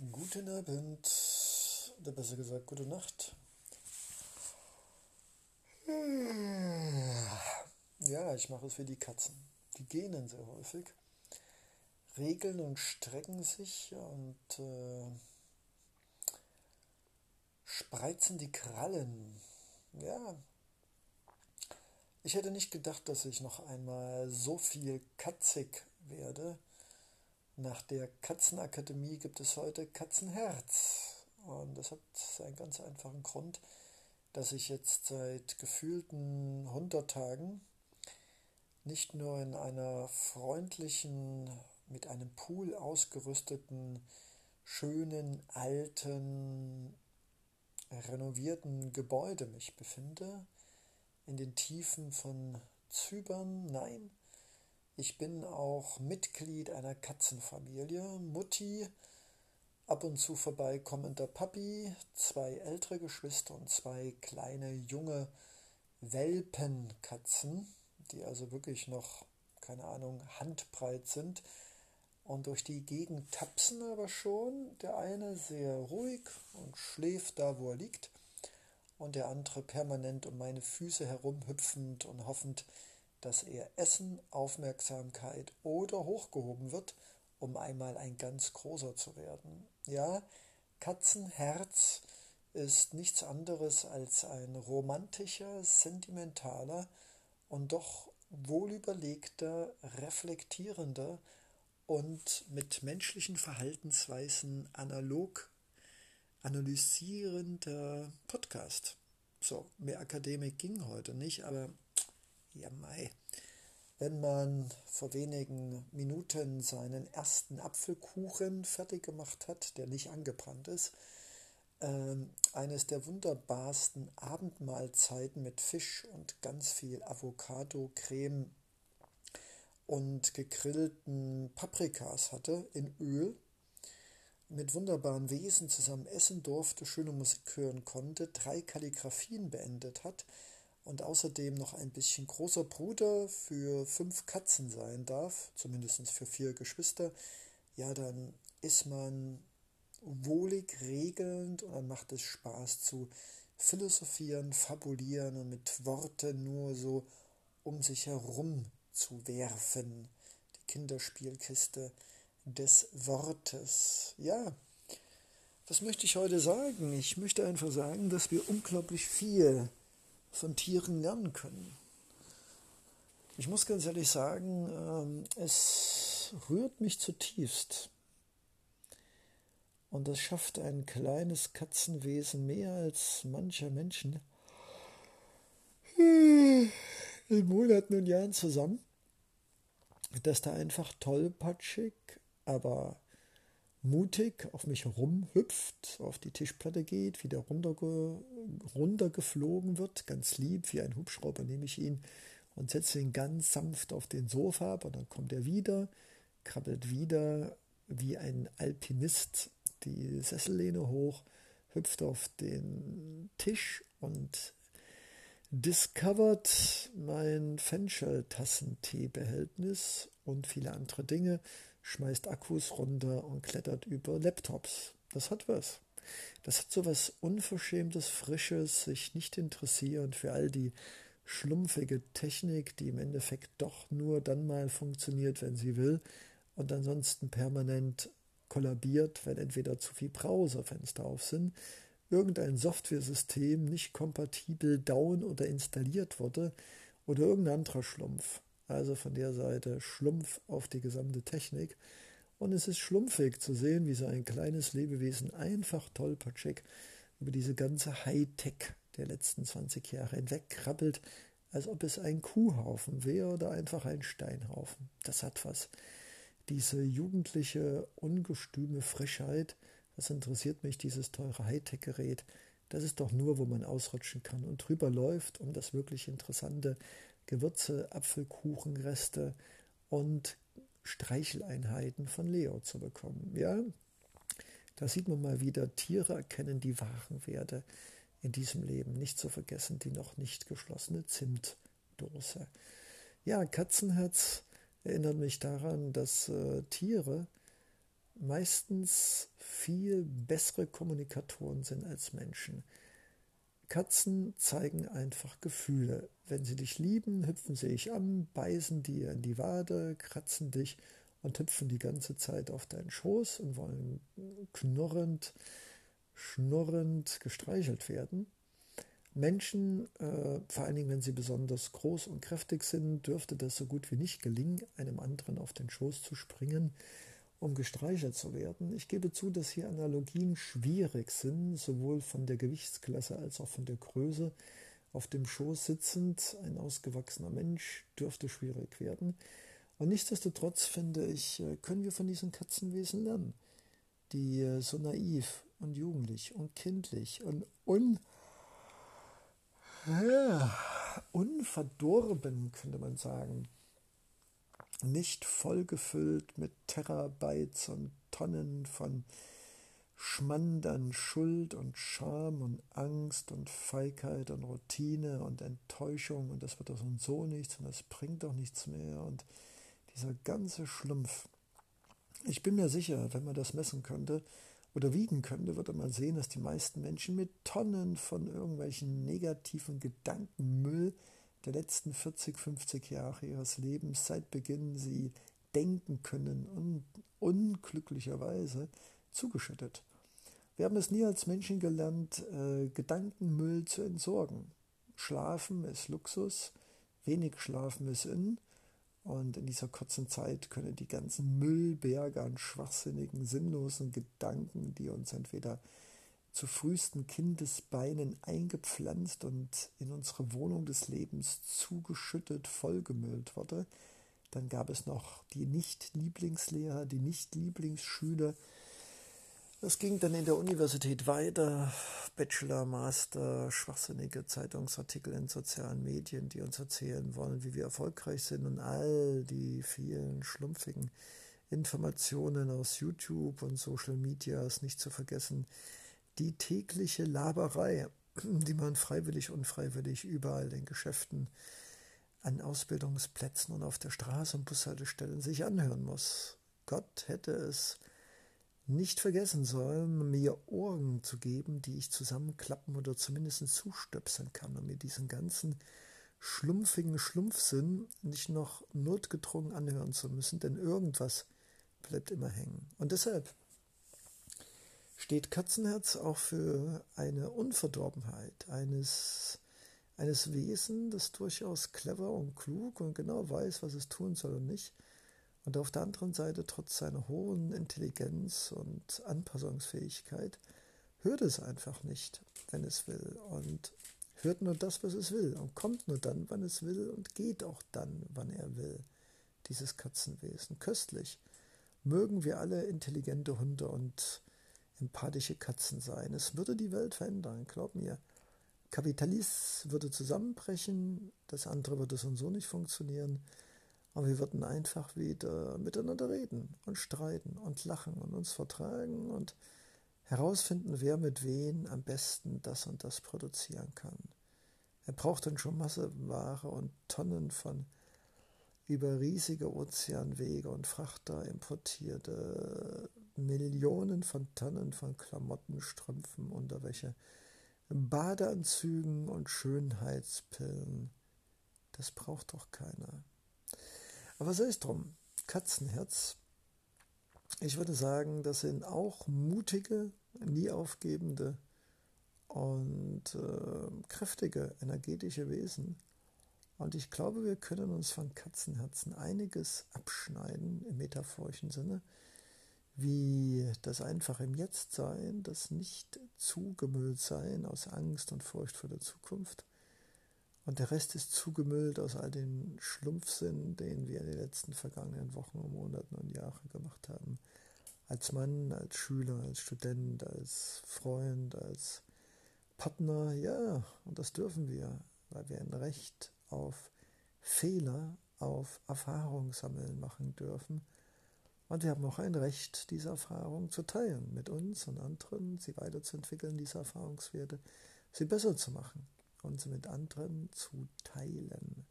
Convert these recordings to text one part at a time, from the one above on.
Guten Abend, oder besser gesagt, gute Nacht. Ja, ich mache es wie die Katzen. Die gähnen sehr häufig, regeln und strecken sich und äh, spreizen die Krallen. Ja, ich hätte nicht gedacht, dass ich noch einmal so viel katzig werde nach der Katzenakademie gibt es heute Katzenherz. Und das hat einen ganz einfachen Grund, dass ich jetzt seit gefühlten 100 Tagen nicht nur in einer freundlichen, mit einem Pool ausgerüsteten, schönen, alten, renovierten Gebäude mich befinde, in den Tiefen von Zypern, nein, ich bin auch Mitglied einer Katzenfamilie. Mutti, ab und zu vorbeikommender Papi, zwei ältere Geschwister und zwei kleine junge Welpenkatzen, die also wirklich noch, keine Ahnung, handbreit sind und durch die Gegend tapsen aber schon. Der eine sehr ruhig und schläft da, wo er liegt, und der andere permanent um meine Füße herumhüpfend und hoffend, dass er Essen, Aufmerksamkeit oder hochgehoben wird, um einmal ein ganz großer zu werden. Ja, Katzenherz ist nichts anderes als ein romantischer, sentimentaler und doch wohlüberlegter, reflektierender und mit menschlichen Verhaltensweisen analog analysierender Podcast. So, mehr Akademik ging heute nicht, aber ja, Mai. Wenn man vor wenigen Minuten seinen ersten Apfelkuchen fertig gemacht hat, der nicht angebrannt ist, äh, eines der wunderbarsten Abendmahlzeiten mit Fisch und ganz viel Avocado, Creme und gegrillten Paprikas hatte in Öl, mit wunderbaren Wesen zusammen essen durfte, schöne Musik hören konnte, drei Kalligraphien beendet hat, und außerdem noch ein bisschen großer Bruder für fünf Katzen sein darf, zumindest für vier Geschwister, ja, dann ist man wohlig, regelnd und dann macht es Spaß zu philosophieren, fabulieren und mit Worten nur so um sich herum zu werfen. Die Kinderspielkiste des Wortes. Ja, was möchte ich heute sagen? Ich möchte einfach sagen, dass wir unglaublich viel von Tieren lernen können. Ich muss ganz ehrlich sagen, ähm, es rührt mich zutiefst. Und das schafft ein kleines Katzenwesen mehr als mancher Menschen in Monaten und Jahren zusammen, dass da einfach tollpatschig, aber mutig auf mich rumhüpft, auf die Tischplatte geht, wieder runterge runtergeflogen wird, ganz lieb, wie ein Hubschrauber nehme ich ihn und setze ihn ganz sanft auf den Sofa ab und dann kommt er wieder, krabbelt wieder wie ein Alpinist die Sessellehne hoch, hüpft auf den Tisch und discovert mein Fenchel-Tassenteebehältnis und viele andere Dinge schmeißt Akkus runter und klettert über Laptops. Das hat was. Das hat so was Unverschämtes, Frisches, sich nicht interessieren für all die schlumpfige Technik, die im Endeffekt doch nur dann mal funktioniert, wenn sie will und ansonsten permanent kollabiert, wenn entweder zu viel Browserfenster auf sind, irgendein Softwaresystem nicht kompatibel down oder installiert wurde oder irgendein anderer Schlumpf. Also von der Seite Schlumpf auf die gesamte Technik. Und es ist schlumpfig zu sehen, wie so ein kleines Lebewesen einfach tollpatschig über diese ganze Hightech der letzten 20 Jahre hinweg krabbelt, als ob es ein Kuhhaufen wäre oder einfach ein Steinhaufen. Das hat was. Diese jugendliche, ungestüme Frischheit, was interessiert mich, dieses teure Hightech-Gerät, das ist doch nur, wo man ausrutschen kann und drüber läuft, um das wirklich Interessante Gewürze, Apfelkuchenreste und Streicheleinheiten von Leo zu bekommen. Ja, da sieht man mal wieder, Tiere erkennen die wahren Werte in diesem Leben. Nicht zu vergessen die noch nicht geschlossene Zimtdose. Ja, Katzenherz erinnert mich daran, dass äh, Tiere meistens viel bessere Kommunikatoren sind als Menschen. Katzen zeigen einfach Gefühle. Wenn sie dich lieben, hüpfen sie dich an, beißen dir in die Wade, kratzen dich und hüpfen die ganze Zeit auf deinen Schoß und wollen knurrend, schnurrend gestreichelt werden. Menschen, äh, vor allen Dingen wenn sie besonders groß und kräftig sind, dürfte das so gut wie nicht gelingen, einem anderen auf den Schoß zu springen, um gestreichelt zu werden. Ich gebe zu, dass hier Analogien schwierig sind, sowohl von der Gewichtsklasse als auch von der Größe. Auf dem Schoß sitzend, ein ausgewachsener Mensch, dürfte schwierig werden. Und nichtsdestotrotz finde ich, äh, können wir von diesen Katzenwesen lernen, die äh, so naiv und jugendlich und kindlich und un, unverdorben, könnte man sagen, nicht vollgefüllt mit Terabytes und Tonnen von Schmand an Schuld und Scham und Angst und Feigheit und Routine und Enttäuschung und das wird doch so nichts und das bringt doch nichts mehr und dieser ganze Schlumpf. Ich bin mir sicher, wenn man das messen könnte oder wiegen könnte, würde man sehen, dass die meisten Menschen mit Tonnen von irgendwelchen negativen Gedankenmüll der letzten 40, 50 Jahre ihres Lebens, seit Beginn sie denken können und unglücklicherweise zugeschüttet. Wir haben es nie als Menschen gelernt, äh, Gedankenmüll zu entsorgen. Schlafen ist Luxus, wenig Schlafen ist in. Und in dieser kurzen Zeit können die ganzen Müllberge an schwachsinnigen, sinnlosen Gedanken, die uns entweder zu frühesten Kindesbeinen eingepflanzt und in unsere Wohnung des Lebens zugeschüttet, vollgemüllt wurde. Dann gab es noch die Nicht-Lieblingslehrer, die Nicht-Lieblingsschüler. Das ging dann in der Universität weiter. Bachelor, Master, schwachsinnige Zeitungsartikel in sozialen Medien, die uns erzählen wollen, wie wir erfolgreich sind und all die vielen schlumpfigen Informationen aus YouTube und Social Medias nicht zu vergessen, die tägliche Laberei, die man freiwillig, unfreiwillig überall in Geschäften, an Ausbildungsplätzen und auf der Straße und Bushaltestellen sich anhören muss. Gott hätte es nicht vergessen sollen, mir Ohren zu geben, die ich zusammenklappen oder zumindest zustöpseln kann, um mir diesen ganzen schlumpfigen Schlumpfsinn nicht noch notgedrungen anhören zu müssen, denn irgendwas bleibt immer hängen. Und deshalb steht Katzenherz auch für eine Unverdorbenheit eines, eines Wesen, das durchaus clever und klug und genau weiß, was es tun soll und nicht. Und auf der anderen Seite, trotz seiner hohen Intelligenz und Anpassungsfähigkeit, hört es einfach nicht, wenn es will. Und hört nur das, was es will. Und kommt nur dann, wann es will. Und geht auch dann, wann er will. Dieses Katzenwesen. Köstlich. Mögen wir alle intelligente Hunde und empathische Katzen sein. Es würde die Welt verändern, glaub mir. Kapitalismus würde zusammenbrechen, das andere würde so und so nicht funktionieren. Aber wir würden einfach wieder miteinander reden und streiten und lachen und uns vertragen und herausfinden, wer mit wen am besten das und das produzieren kann. Er braucht dann schon Masseware und Tonnen von über riesige Ozeanwege und Frachter importierte Millionen von Tonnen von Klamotten, Strümpfen, Unterwäsche, Badeanzügen und Schönheitspillen. Das braucht doch keiner. Aber sei es drum, Katzenherz. Ich würde sagen, das sind auch mutige, nie aufgebende und äh, kräftige, energetische Wesen. Und ich glaube, wir können uns von Katzenherzen einiges abschneiden im metaphorischen Sinne wie das einfach im Jetzt sein, das nicht zugemüllt sein aus Angst und Furcht vor der Zukunft. Und der Rest ist zugemüllt aus all den Schlumpfsinn, den wir in den letzten vergangenen Wochen und Monaten und Jahren gemacht haben. Als Mann, als Schüler, als Student, als Freund, als Partner, ja, und das dürfen wir, weil wir ein Recht auf Fehler, auf Erfahrung sammeln machen dürfen und wir haben auch ein Recht, diese Erfahrung zu teilen mit uns und anderen, sie weiterzuentwickeln, diese Erfahrungswerte, sie besser zu machen und sie mit anderen zu teilen.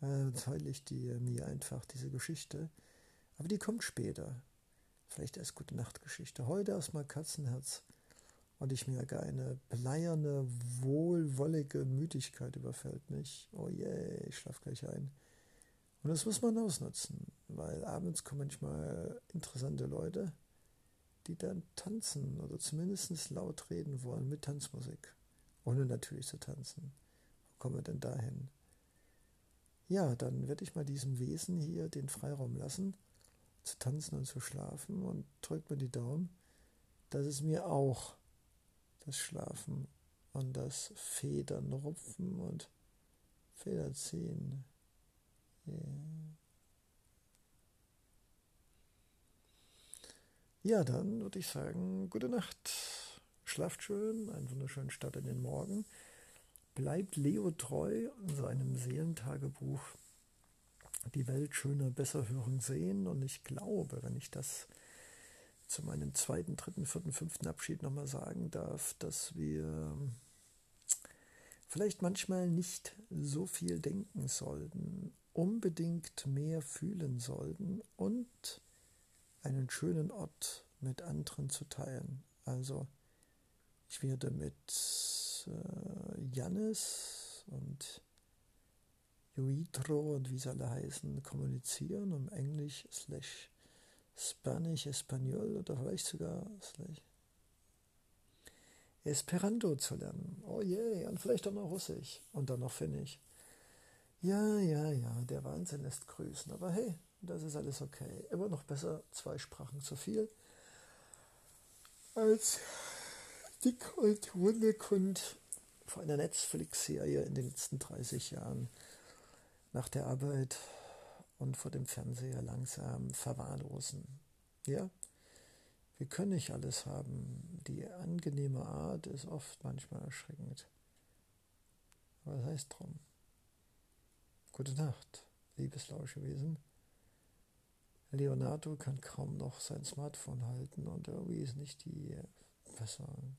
Äh, teile ich dir mir einfach diese Geschichte, aber die kommt später. vielleicht erst gute Nachtgeschichte. Heute erstmal Katzenherz und ich merke, eine bleierne, wohlwollige Müdigkeit überfällt mich. Oh je, yeah, ich schlafe gleich ein. Und das muss man ausnutzen, weil abends kommen manchmal interessante Leute, die dann tanzen oder zumindest laut reden wollen mit Tanzmusik, ohne natürlich zu tanzen. Wo kommen wir denn dahin? Ja, dann werde ich mal diesem Wesen hier den Freiraum lassen, zu tanzen und zu schlafen und drückt mir die Daumen, dass es mir auch das Schlafen und das Federn rupfen und Feder ziehen. Yeah. Ja, dann würde ich sagen, gute Nacht. Schlaft schön, einen wunderschönen Start in den Morgen. Bleibt Leo treu in seinem Seelentagebuch. Die Welt schöner, besser hören, sehen. Und ich glaube, wenn ich das zu meinem zweiten, dritten, vierten, fünften Abschied nochmal sagen darf, dass wir vielleicht manchmal nicht so viel denken sollten, unbedingt mehr fühlen sollten und einen schönen Ort mit anderen zu teilen. Also ich werde mit äh, Jannis und Joitro und wie sie alle heißen kommunizieren, um Englisch slash Spanisch, Espanol oder vielleicht sogar Esperanto zu lernen. Oh je, yeah. und vielleicht auch noch Russisch und dann noch Finnisch. Ja, ja, ja, der Wahnsinn lässt grüßen, aber hey, das ist alles okay. Immer noch besser, zwei Sprachen zu viel, als dick und wunderkund vor einer Netflix-Serie in den letzten 30 Jahren nach der Arbeit und vor dem Fernseher langsam verwahrlosen. Ja, wir können nicht alles haben. Die angenehme Art ist oft manchmal erschreckend. Aber das heißt drum. Gute Nacht, liebes Lauschewesen. Leonardo kann kaum noch sein Smartphone halten und irgendwie ist nicht die Besserung.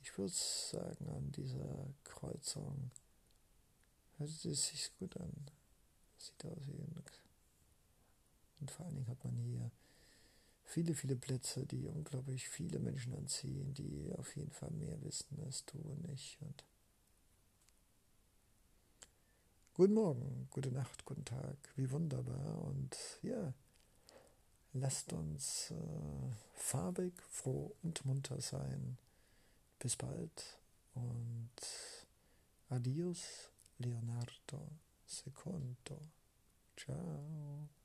Ich würde sagen, an dieser Kreuzung hört es sich gut an. Sieht aus wie ein. Und vor allen Dingen hat man hier viele, viele Plätze, die unglaublich viele Menschen anziehen, die auf jeden Fall mehr wissen als du und ich. Und guten Morgen, gute Nacht, guten Tag, wie wunderbar. Und ja, lasst uns äh, farbig, froh und munter sein. Bis bald und adios, Leonardo. secondo. Ciao.